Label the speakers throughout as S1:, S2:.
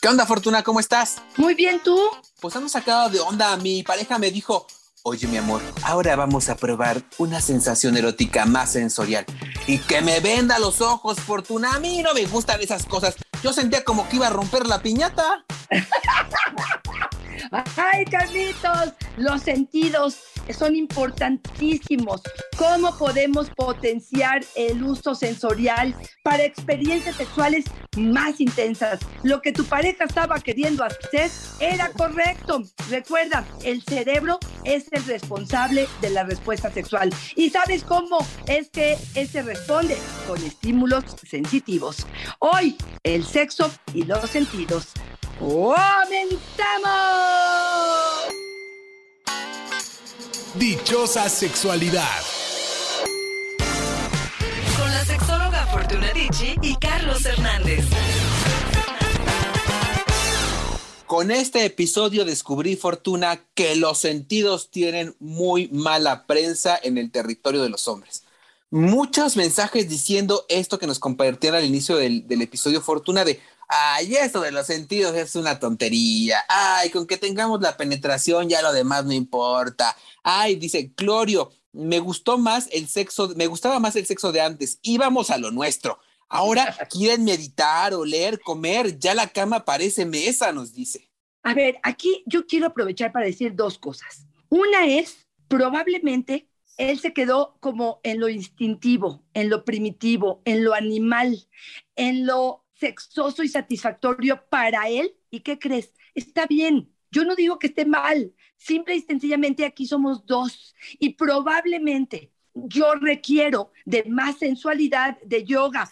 S1: ¿Qué onda, Fortuna? ¿Cómo estás?
S2: Muy bien, ¿tú?
S1: Pues hemos sacado de onda. Mi pareja me dijo, Oye, mi amor, ahora vamos a probar una sensación erótica más sensorial. Y que me venda los ojos, Fortuna. A mí no me gustan esas cosas. Yo sentía como que iba a romper la piñata.
S2: Ay, Carlitos, los sentidos son importantísimos. ¿Cómo podemos potenciar el uso sensorial para experiencias sexuales más intensas? Lo que tu pareja estaba queriendo hacer era correcto. Recuerda, el cerebro es el responsable de la respuesta sexual. ¿Y sabes cómo es que se responde? Con estímulos sensitivos. Hoy, el sexo y los sentidos. ¡Comenzamos!
S3: Dichosa sexualidad.
S4: Con la sexóloga Fortuna Dicci y Carlos Hernández.
S1: Con este episodio descubrí, Fortuna, que los sentidos tienen muy mala prensa en el territorio de los hombres. Muchos mensajes diciendo esto que nos compartieron al inicio del, del episodio Fortuna de Ay, esto de los sentidos es una tontería. Ay, con que tengamos la penetración ya lo demás no importa. Ay, dice Clorio, me gustó más el sexo, me gustaba más el sexo de antes. Íbamos a lo nuestro. Ahora quieren meditar, oler, comer. Ya la cama parece mesa, nos dice.
S2: A ver, aquí yo quiero aprovechar para decir dos cosas. Una es, probablemente él se quedó como en lo instintivo, en lo primitivo, en lo animal, en lo sexoso y satisfactorio para él. ¿Y qué crees? Está bien. Yo no digo que esté mal. Simple y sencillamente aquí somos dos. Y probablemente yo requiero de más sensualidad, de yoga,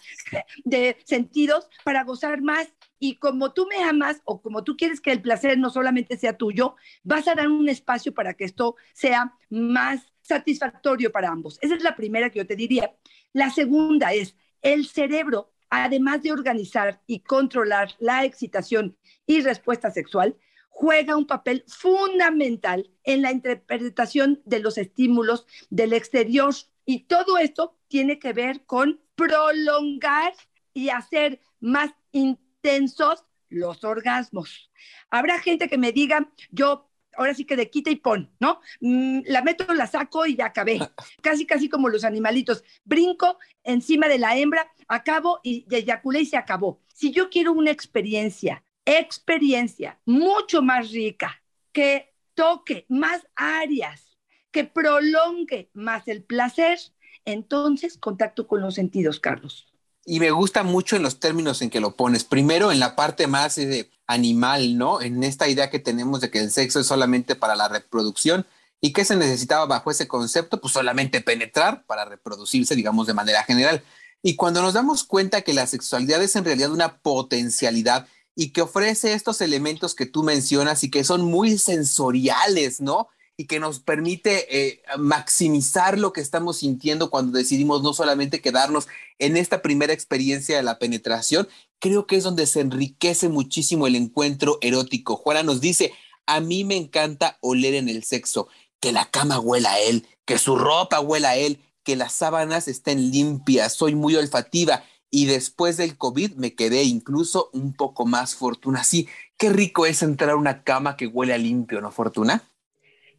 S2: de sentidos para gozar más. Y como tú me amas o como tú quieres que el placer no solamente sea tuyo, vas a dar un espacio para que esto sea más satisfactorio para ambos. Esa es la primera que yo te diría. La segunda es, el cerebro además de organizar y controlar la excitación y respuesta sexual, juega un papel fundamental en la interpretación de los estímulos del exterior. Y todo esto tiene que ver con prolongar y hacer más intensos los orgasmos. Habrá gente que me diga, yo ahora sí que de quita y pon, ¿no? Mm, la meto, la saco y ya acabé. Casi, casi como los animalitos. Brinco encima de la hembra, acabo y eyaculé y se acabó. Si yo quiero una experiencia, experiencia mucho más rica, que toque más áreas, que prolongue más el placer, entonces contacto con los sentidos, Carlos
S1: y me gusta mucho en los términos en que lo pones. Primero, en la parte más eh, animal, ¿no? En esta idea que tenemos de que el sexo es solamente para la reproducción y que se necesitaba bajo ese concepto, pues solamente penetrar para reproducirse, digamos, de manera general. Y cuando nos damos cuenta que la sexualidad es en realidad una potencialidad y que ofrece estos elementos que tú mencionas y que son muy sensoriales, ¿no? Y que nos permite eh, maximizar lo que estamos sintiendo cuando decidimos no solamente quedarnos en esta primera experiencia de la penetración, creo que es donde se enriquece muchísimo el encuentro erótico. Juana nos dice, a mí me encanta oler en el sexo, que la cama huela a él, que su ropa huela a él, que las sábanas estén limpias, soy muy olfativa y después del COVID me quedé incluso un poco más fortuna. Sí, qué rico es entrar a una cama que huele a limpio, ¿no, Fortuna?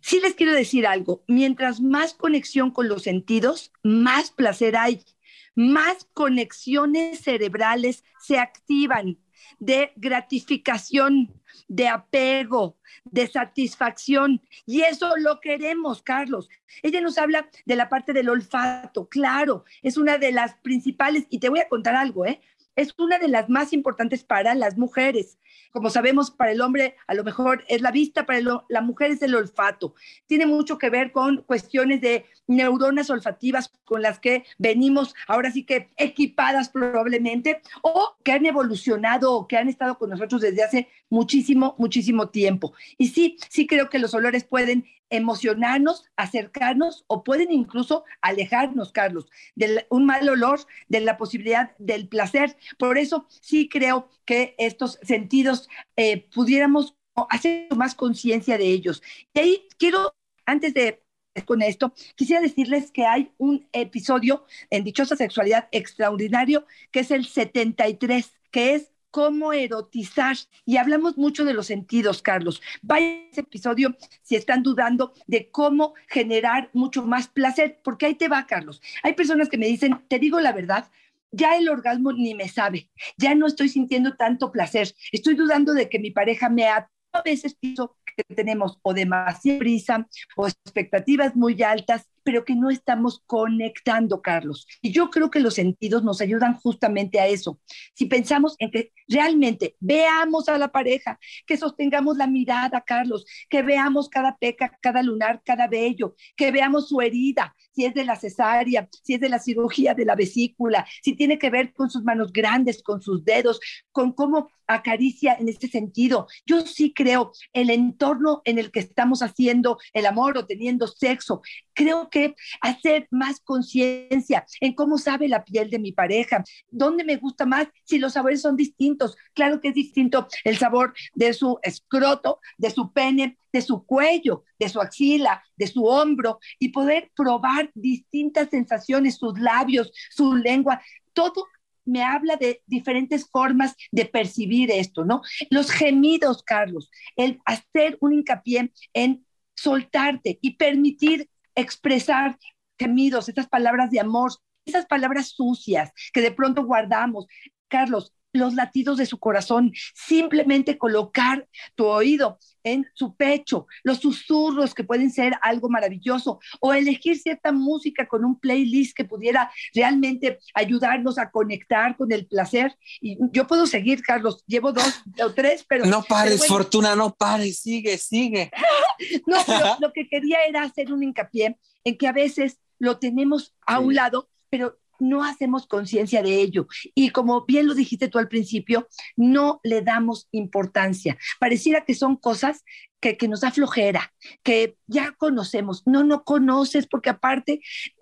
S2: Sí les quiero decir algo, mientras más conexión con los sentidos, más placer hay, más conexiones cerebrales se activan de gratificación, de apego, de satisfacción. Y eso lo queremos, Carlos. Ella nos habla de la parte del olfato, claro, es una de las principales, y te voy a contar algo, ¿eh? Es una de las más importantes para las mujeres. Como sabemos, para el hombre a lo mejor es la vista, para la mujer es el olfato. Tiene mucho que ver con cuestiones de neuronas olfativas con las que venimos ahora sí que equipadas probablemente o que han evolucionado o que han estado con nosotros desde hace muchísimo, muchísimo tiempo. Y sí, sí creo que los olores pueden emocionarnos, acercarnos o pueden incluso alejarnos, Carlos, de un mal olor, de la posibilidad del placer. Por eso sí creo que estos sentidos eh, pudiéramos hacer más conciencia de ellos. Y ahí quiero, antes de con esto, quisiera decirles que hay un episodio en Dichosa Sexualidad extraordinario, que es el 73, que es cómo erotizar. Y hablamos mucho de los sentidos, Carlos. Vaya ese episodio si están dudando de cómo generar mucho más placer, porque ahí te va, Carlos. Hay personas que me dicen, te digo la verdad, ya el orgasmo ni me sabe, ya no estoy sintiendo tanto placer, estoy dudando de que mi pareja me ha a veces pienso que tenemos o demasiada prisa o expectativas muy altas pero que no estamos conectando, Carlos. Y yo creo que los sentidos nos ayudan justamente a eso. Si pensamos en que realmente veamos a la pareja, que sostengamos la mirada, Carlos, que veamos cada peca, cada lunar, cada vello, que veamos su herida, si es de la cesárea, si es de la cirugía de la vesícula, si tiene que ver con sus manos grandes, con sus dedos, con cómo acaricia en este sentido. Yo sí creo el entorno en el que estamos haciendo el amor o teniendo sexo, creo que hacer más conciencia en cómo sabe la piel de mi pareja, dónde me gusta más, si los sabores son distintos. Claro que es distinto el sabor de su escroto, de su pene, de su cuello, de su axila, de su hombro y poder probar distintas sensaciones, sus labios, su lengua, todo me habla de diferentes formas de percibir esto, ¿no? Los gemidos, Carlos, el hacer un hincapié en soltarte y permitir expresar gemidos, estas palabras de amor, esas palabras sucias que de pronto guardamos. Carlos, los latidos de su corazón, simplemente colocar tu oído en su pecho, los susurros que pueden ser algo maravilloso, o elegir cierta música con un playlist que pudiera realmente ayudarnos a conectar con el placer. Y yo puedo seguir, Carlos, llevo dos o tres, pero...
S1: No pares, Fortuna, no pares, sigue, sigue.
S2: no, pero lo que quería era hacer un hincapié en que a veces lo tenemos a un lado, pero no hacemos conciencia de ello. Y como bien lo dijiste tú al principio, no le damos importancia. Pareciera que son cosas que, que, nos da flojera, que ya conocemos. No, no conoces, porque aparte,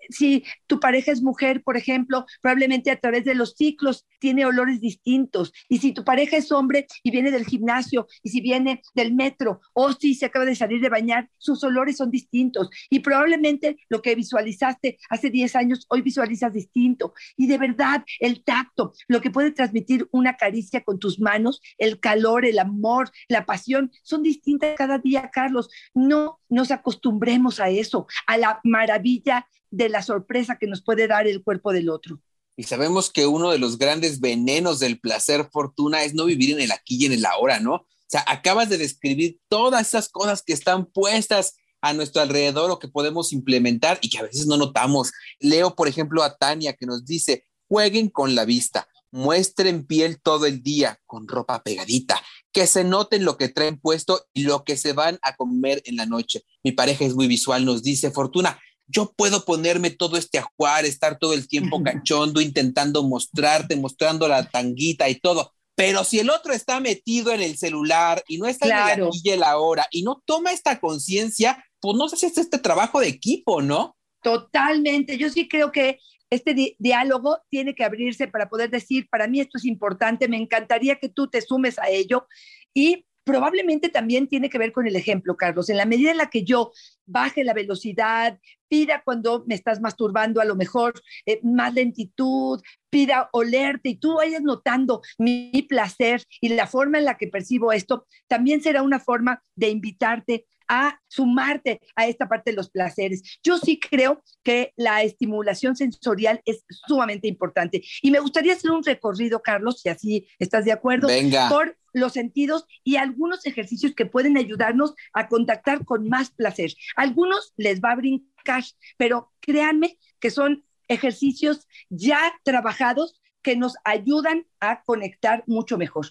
S2: si tu pareja es mujer, por ejemplo, probablemente a través de los ciclos tiene olores distintos. Y si tu pareja es hombre y viene del gimnasio, y si viene del metro, o si se acaba de salir de bañar, sus olores son distintos. Y probablemente lo que visualizaste hace 10 años, hoy visualizas distinto. Y de verdad, el tacto, lo que puede transmitir una caricia con tus manos, el calor, el amor, la pasión, son distintas cada día, Carlos. No nos acostumbremos a eso, a la maravilla de la sorpresa que nos puede dar el cuerpo del otro.
S1: Y sabemos que uno de los grandes venenos del placer, Fortuna, es no vivir en el aquí y en el ahora, ¿no? O sea, acabas de describir todas esas cosas que están puestas a nuestro alrededor o que podemos implementar y que a veces no notamos. Leo, por ejemplo, a Tania que nos dice, jueguen con la vista, muestren piel todo el día con ropa pegadita, que se noten lo que traen puesto y lo que se van a comer en la noche. Mi pareja es muy visual, nos dice Fortuna, yo puedo ponerme todo este ajuar, estar todo el tiempo cachondo, intentando mostrarte, mostrando la tanguita y todo. Pero si el otro está metido en el celular y no está en el aquí y la hora y no toma esta conciencia, pues no sé si es este trabajo de equipo, ¿no?
S2: Totalmente. Yo sí creo que este diálogo tiene que abrirse para poder decir, para mí esto es importante, me encantaría que tú te sumes a ello y probablemente también tiene que ver con el ejemplo, Carlos. En la medida en la que yo baje la velocidad, pida cuando me estás masturbando a lo mejor eh, más lentitud, pida olerte y tú vayas notando mi, mi placer y la forma en la que percibo esto, también será una forma de invitarte a sumarte a esta parte de los placeres. Yo sí creo que la estimulación sensorial es sumamente importante. Y me gustaría hacer un recorrido, Carlos, si así estás de acuerdo, por los sentidos y algunos ejercicios que pueden ayudarnos a contactar con más placer. Algunos les va a brincar, pero créanme que son ejercicios ya trabajados que nos ayudan a conectar mucho mejor.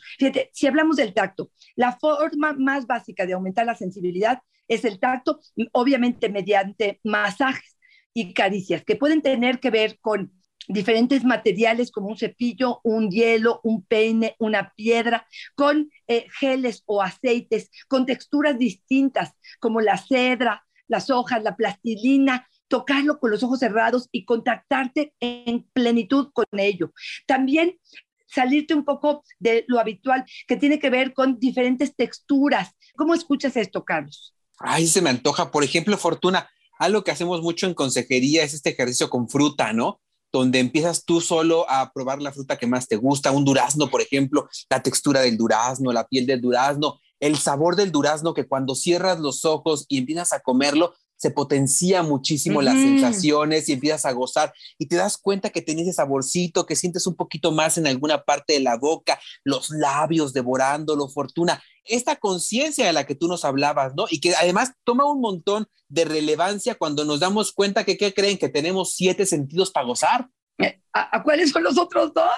S2: Si hablamos del tacto, la forma más básica de aumentar la sensibilidad es el tacto, obviamente mediante masajes y caricias, que pueden tener que ver con diferentes materiales como un cepillo, un hielo, un peine, una piedra, con eh, geles o aceites, con texturas distintas como la cedra, las hojas, la plastilina, tocarlo con los ojos cerrados y contactarte en plenitud con ello. También salirte un poco de lo habitual que tiene que ver con diferentes texturas. ¿Cómo escuchas esto, Carlos?
S1: Ay, se me antoja. Por ejemplo, Fortuna, algo que hacemos mucho en consejería es este ejercicio con fruta, ¿no? donde empiezas tú solo a probar la fruta que más te gusta, un durazno, por ejemplo, la textura del durazno, la piel del durazno, el sabor del durazno que cuando cierras los ojos y empiezas a comerlo, se potencia muchísimo las sensaciones y empiezas a gozar y te das cuenta que tenés ese saborcito, que sientes un poquito más en alguna parte de la boca, los labios devorándolo, fortuna. Esta conciencia de la que tú nos hablabas, ¿no? Y que además toma un montón de relevancia cuando nos damos cuenta que, ¿qué creen? Que tenemos siete sentidos para gozar.
S2: Eh, ¿A, ¿A, cuáles son los otros dos?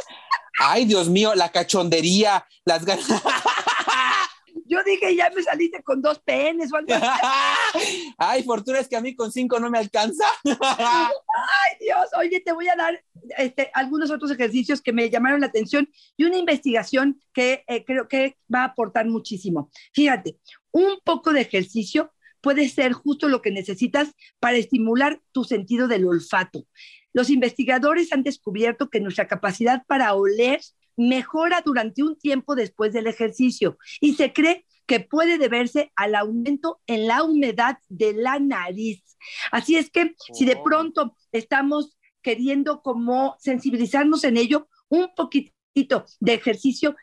S1: Ay, Dios mío, la cachondería, las ganas.
S2: Yo dije, ya me saliste con dos penes o algo así.
S1: Ay, fortuna es que a mí con cinco no me alcanza.
S2: Ay, Dios, oye, te voy a dar este, algunos otros ejercicios que me llamaron la atención y una investigación que eh, creo que va a aportar muchísimo. Fíjate, un poco de ejercicio puede ser justo lo que necesitas para estimular tu sentido del olfato. Los investigadores han descubierto que nuestra capacidad para oler mejora durante un tiempo después del ejercicio y se cree que puede deberse al aumento en la humedad de la nariz. Así es que si de oh. pronto estamos queriendo como sensibilizarnos en ello, un poquitito de ejercicio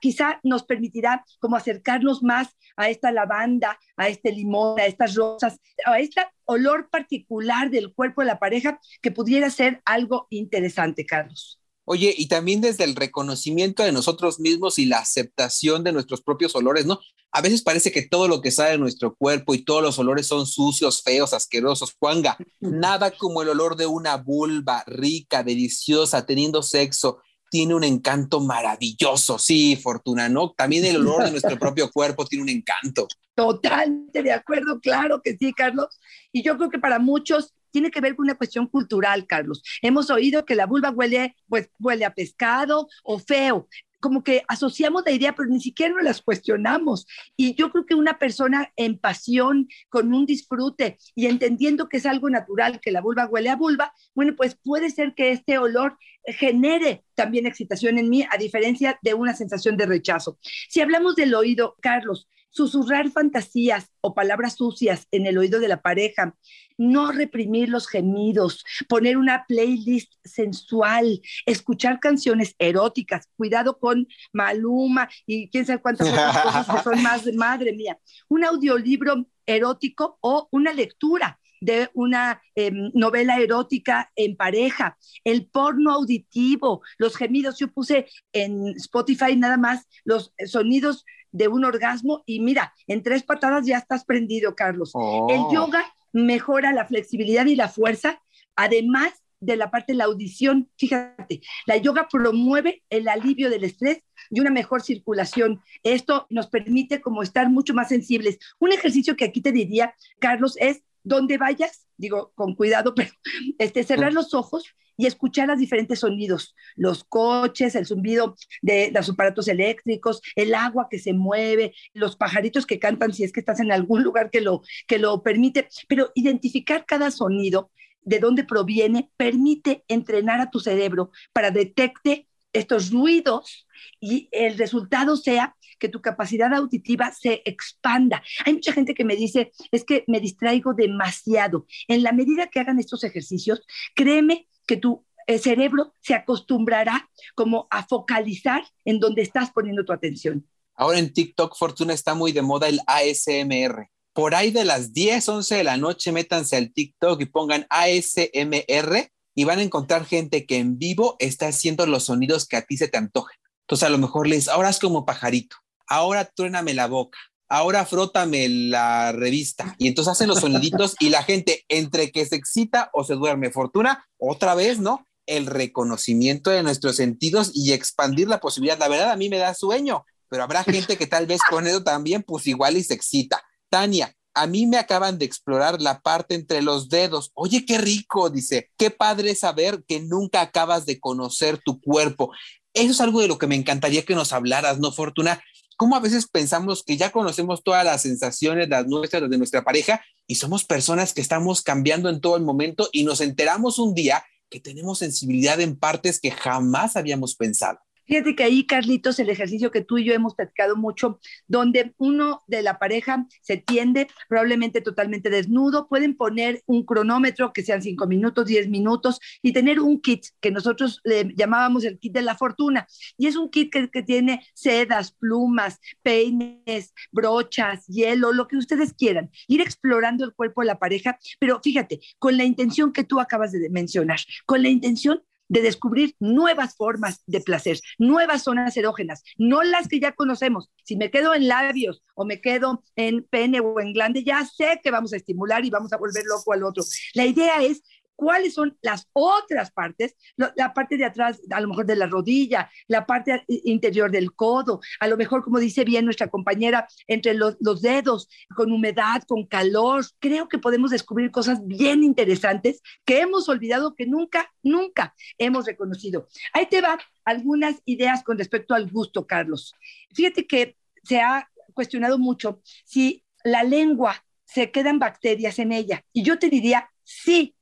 S2: quizá, nos permitirá como acercarnos más a esta lavanda, a este limón, a estas rosas, a este olor particular del cuerpo de la pareja que pudiera ser algo interesante, Carlos.
S1: Oye, y también desde el reconocimiento de nosotros mismos y la aceptación de nuestros propios olores, ¿no? A veces parece que todo lo que sale de nuestro cuerpo y todos los olores son sucios, feos, asquerosos. Juanga, nada como el olor de una vulva rica, deliciosa, teniendo sexo, tiene un encanto maravilloso. Sí, Fortuna, ¿no? También el olor de nuestro propio cuerpo tiene un encanto.
S2: Totalmente de acuerdo, claro que sí, Carlos. Y yo creo que para muchos tiene que ver con una cuestión cultural, Carlos. Hemos oído que la vulva huele, pues, huele a pescado o feo, como que asociamos la idea, pero ni siquiera nos las cuestionamos. Y yo creo que una persona en pasión, con un disfrute y entendiendo que es algo natural, que la vulva huele a vulva, bueno, pues puede ser que este olor genere también excitación en mí, a diferencia de una sensación de rechazo. Si hablamos del oído, Carlos, susurrar fantasías o palabras sucias en el oído de la pareja, no reprimir los gemidos, poner una playlist sensual, escuchar canciones eróticas, cuidado con Maluma y quién sabe cuántas otras cosas que son más madre mía, un audiolibro erótico o una lectura de una eh, novela erótica en pareja, el porno auditivo, los gemidos. Yo puse en Spotify nada más los sonidos de un orgasmo y mira, en tres patadas ya estás prendido, Carlos. Oh. El yoga mejora la flexibilidad y la fuerza, además de la parte de la audición. Fíjate, la yoga promueve el alivio del estrés y una mejor circulación. Esto nos permite como estar mucho más sensibles. Un ejercicio que aquí te diría, Carlos, es donde vayas, digo con cuidado, pero este, cerrar los ojos y escuchar los diferentes sonidos, los coches, el zumbido de los aparatos eléctricos, el agua que se mueve, los pajaritos que cantan si es que estás en algún lugar que lo, que lo permite, pero identificar cada sonido, de dónde proviene, permite entrenar a tu cerebro para detecte estos ruidos y el resultado sea que tu capacidad auditiva se expanda. Hay mucha gente que me dice, es que me distraigo demasiado. En la medida que hagan estos ejercicios, créeme que tu eh, cerebro se acostumbrará como a focalizar en donde estás poniendo tu atención.
S1: Ahora en TikTok, Fortuna, está muy de moda el ASMR. Por ahí de las 10, 11 de la noche, métanse al TikTok y pongan ASMR y van a encontrar gente que en vivo está haciendo los sonidos que a ti se te antojen. Entonces a lo mejor les, ahora es como pajarito, ahora truéname la boca, ahora frótame la revista. Y entonces hacen los soniditos y la gente entre que se excita o se duerme. Fortuna, otra vez, ¿no? el reconocimiento de nuestros sentidos y expandir la posibilidad. La verdad, a mí me da sueño, pero habrá gente que tal vez con eso también, pues igual y se excita. Tania, a mí me acaban de explorar la parte entre los dedos. Oye, qué rico, dice. Qué padre saber que nunca acabas de conocer tu cuerpo. Eso es algo de lo que me encantaría que nos hablaras, ¿no, Fortuna? ¿Cómo a veces pensamos que ya conocemos todas las sensaciones, las nuestras, las de nuestra pareja, y somos personas que estamos cambiando en todo el momento y nos enteramos un día que tenemos sensibilidad en partes que jamás habíamos pensado?
S2: Fíjate que ahí, Carlitos, el ejercicio que tú y yo hemos platicado mucho, donde uno de la pareja se tiende probablemente totalmente desnudo, pueden poner un cronómetro que sean cinco minutos, diez minutos y tener un kit que nosotros le llamábamos el kit de la fortuna. Y es un kit que, que tiene sedas, plumas, peines, brochas, hielo, lo que ustedes quieran. Ir explorando el cuerpo de la pareja, pero fíjate, con la intención que tú acabas de mencionar, con la intención de descubrir nuevas formas de placer, nuevas zonas erógenas, no las que ya conocemos. Si me quedo en labios o me quedo en pene o en glande, ya sé que vamos a estimular y vamos a volver loco al otro. La idea es cuáles son las otras partes, la parte de atrás, a lo mejor de la rodilla, la parte interior del codo, a lo mejor, como dice bien nuestra compañera, entre los, los dedos, con humedad, con calor. Creo que podemos descubrir cosas bien interesantes que hemos olvidado que nunca, nunca hemos reconocido. Ahí te van algunas ideas con respecto al gusto, Carlos. Fíjate que se ha cuestionado mucho si la lengua se quedan bacterias en ella. Y yo te diría, sí,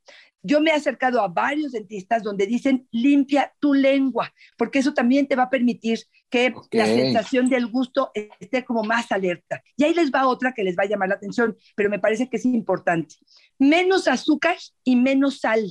S2: yo me he acercado a varios dentistas donde dicen limpia tu lengua, porque eso también te va a permitir que la sensación del gusto esté como más alerta. Y ahí les va otra que les va a llamar la atención, pero me parece que es importante. Menos azúcar y menos sal.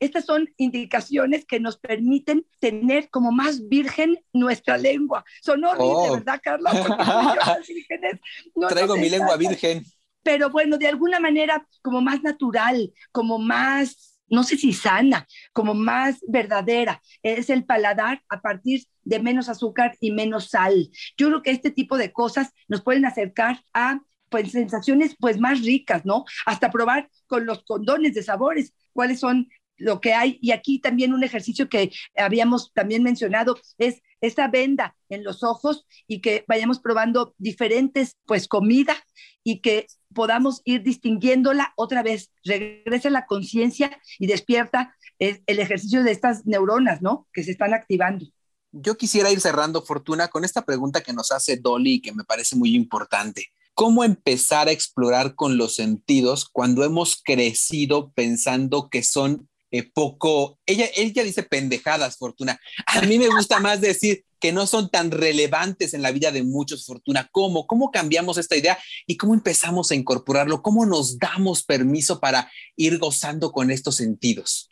S2: Estas son indicaciones que nos permiten tener como más virgen nuestra lengua. Son horribles, oh. ¿verdad, Carlos?
S1: Traigo mi lengua virgen.
S2: Pero bueno, de alguna manera como más natural, como más no sé si sana, como más verdadera, es el paladar a partir de menos azúcar y menos sal. Yo creo que este tipo de cosas nos pueden acercar a pues sensaciones pues más ricas, ¿no? Hasta probar con los condones de sabores, cuáles son lo que hay. Y aquí también un ejercicio que habíamos también mencionado es esa venda en los ojos y que vayamos probando diferentes, pues, comida y que podamos ir distinguiéndola otra vez. Regresa la conciencia y despierta el, el ejercicio de estas neuronas, ¿no? Que se están activando.
S1: Yo quisiera ir cerrando, Fortuna, con esta pregunta que nos hace Dolly, que me parece muy importante. ¿Cómo empezar a explorar con los sentidos cuando hemos crecido pensando que son eh, poco, ella, ella dice pendejadas, Fortuna. A mí me gusta más decir que no son tan relevantes en la vida de muchos, Fortuna. ¿Cómo? ¿Cómo cambiamos esta idea y cómo empezamos a incorporarlo? ¿Cómo nos damos permiso para ir gozando con estos sentidos?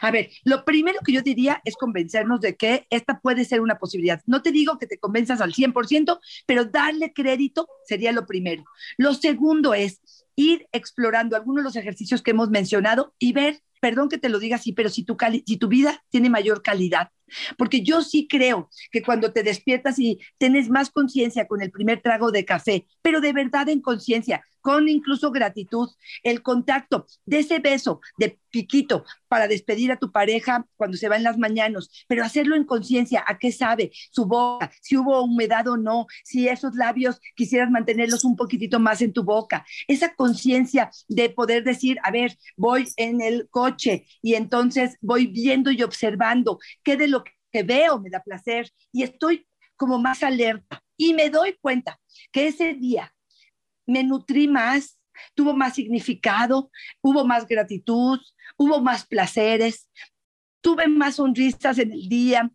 S2: A ver, lo primero que yo diría es convencernos de que esta puede ser una posibilidad. No te digo que te convenzas al 100%, pero darle crédito sería lo primero. Lo segundo es ir explorando algunos de los ejercicios que hemos mencionado y ver perdón que te lo diga así, pero si tu, si tu vida tiene mayor calidad, porque yo sí creo que cuando te despiertas y tienes más conciencia con el primer trago de café, pero de verdad en conciencia, con incluso gratitud, el contacto de ese beso de piquito para despedir a tu pareja cuando se va en las mañanas, pero hacerlo en conciencia, a qué sabe su boca, si hubo humedad o no, si esos labios quisieras mantenerlos un poquitito más en tu boca, esa conciencia de poder decir, a ver, voy en el coche y entonces voy viendo y observando qué de lo que veo me da placer y estoy como más alerta y me doy cuenta que ese día me nutrí más, tuvo más significado, hubo más gratitud, hubo más placeres, tuve más sonrisas en el día,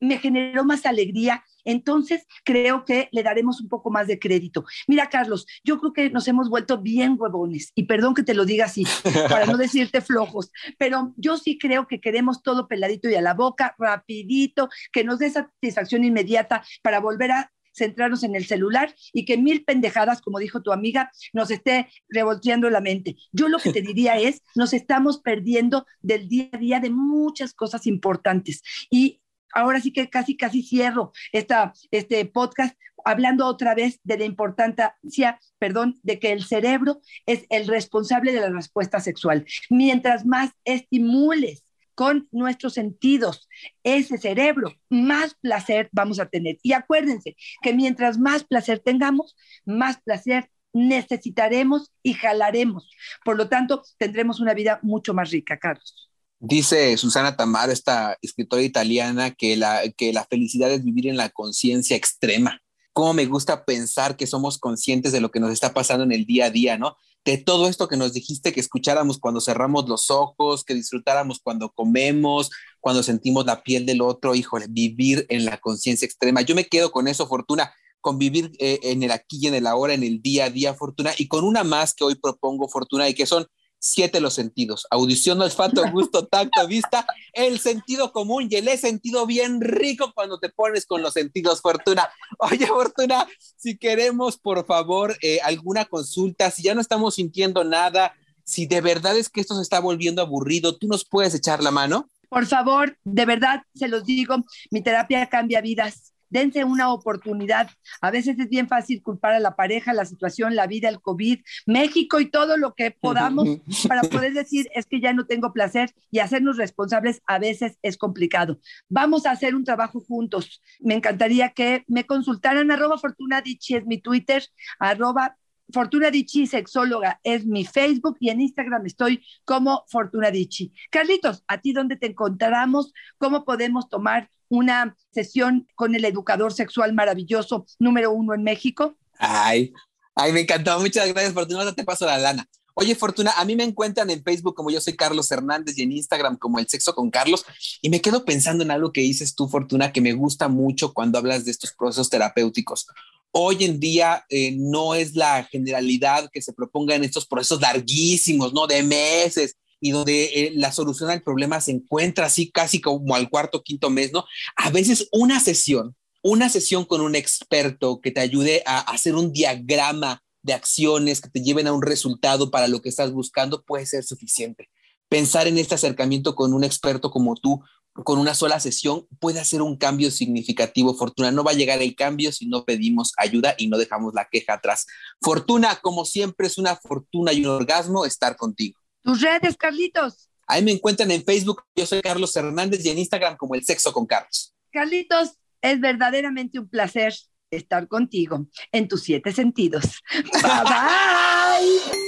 S2: me generó más alegría. Entonces, creo que le daremos un poco más de crédito. Mira, Carlos, yo creo que nos hemos vuelto bien huevones, y perdón que te lo diga así, para no decirte flojos, pero yo sí creo que queremos todo peladito y a la boca, rapidito, que nos dé satisfacción inmediata para volver a centrarnos en el celular y que mil pendejadas, como dijo tu amiga, nos esté revolteando la mente. Yo lo que te diría es, nos estamos perdiendo del día a día de muchas cosas importantes. Y ahora sí que casi, casi cierro esta, este podcast hablando otra vez de la importancia, perdón, de que el cerebro es el responsable de la respuesta sexual. Mientras más estimules con nuestros sentidos, ese cerebro, más placer vamos a tener. Y acuérdense que mientras más placer tengamos, más placer necesitaremos y jalaremos. Por lo tanto, tendremos una vida mucho más rica, Carlos.
S1: Dice Susana Tamaro, esta escritora italiana, que la, que la felicidad es vivir en la conciencia extrema. Cómo me gusta pensar que somos conscientes de lo que nos está pasando en el día a día, ¿no? De todo esto que nos dijiste que escucháramos cuando cerramos los ojos, que disfrutáramos cuando comemos, cuando sentimos la piel del otro, híjole, vivir en la conciencia extrema. Yo me quedo con eso, Fortuna, con vivir eh, en el aquí y en el ahora, en el día a día, Fortuna, y con una más que hoy propongo, Fortuna, y que son siete los sentidos, audición, olfato, gusto, tacto, vista, el sentido común y el he sentido bien rico cuando te pones con los sentidos, Fortuna. Oye, Fortuna, si queremos, por favor, eh, alguna consulta, si ya no estamos sintiendo nada, si de verdad es que esto se está volviendo aburrido, ¿tú nos puedes echar la mano?
S2: Por favor, de verdad, se los digo, mi terapia cambia vidas dense una oportunidad. A veces es bien fácil culpar a la pareja, la situación, la vida, el COVID, México y todo lo que podamos para poder decir es que ya no tengo placer y hacernos responsables a veces es complicado. Vamos a hacer un trabajo juntos. Me encantaría que me consultaran arroba Fortuna Dichi es mi Twitter, arroba Fortuna Dichi Sexóloga es mi Facebook y en Instagram estoy como Fortuna Dichi. Carlitos, ¿a ti dónde te encontramos? ¿Cómo podemos tomar una sesión con el educador sexual maravilloso número uno en México?
S1: Ay, ay, me encantó. Muchas gracias, Fortuna. Te paso la lana. Oye, Fortuna, a mí me encuentran en Facebook como yo soy Carlos Hernández y en Instagram como El Sexo con Carlos. Y me quedo pensando en algo que dices tú, Fortuna, que me gusta mucho cuando hablas de estos procesos terapéuticos. Hoy en día eh, no es la generalidad que se proponga en estos procesos larguísimos, ¿no? De meses, y donde eh, la solución al problema se encuentra así casi como al cuarto, quinto mes, ¿no? A veces una sesión, una sesión con un experto que te ayude a hacer un diagrama de acciones que te lleven a un resultado para lo que estás buscando puede ser suficiente. Pensar en este acercamiento con un experto como tú, con una sola sesión, puede hacer un cambio significativo. Fortuna, no va a llegar el cambio si no pedimos ayuda y no dejamos la queja atrás. Fortuna, como siempre, es una fortuna y un orgasmo estar contigo.
S2: Tus redes, Carlitos.
S1: Ahí me encuentran en Facebook, yo soy Carlos Hernández y en Instagram como El Sexo con Carlos.
S2: Carlitos, es verdaderamente un placer estar contigo en tus siete sentidos. Bye bye.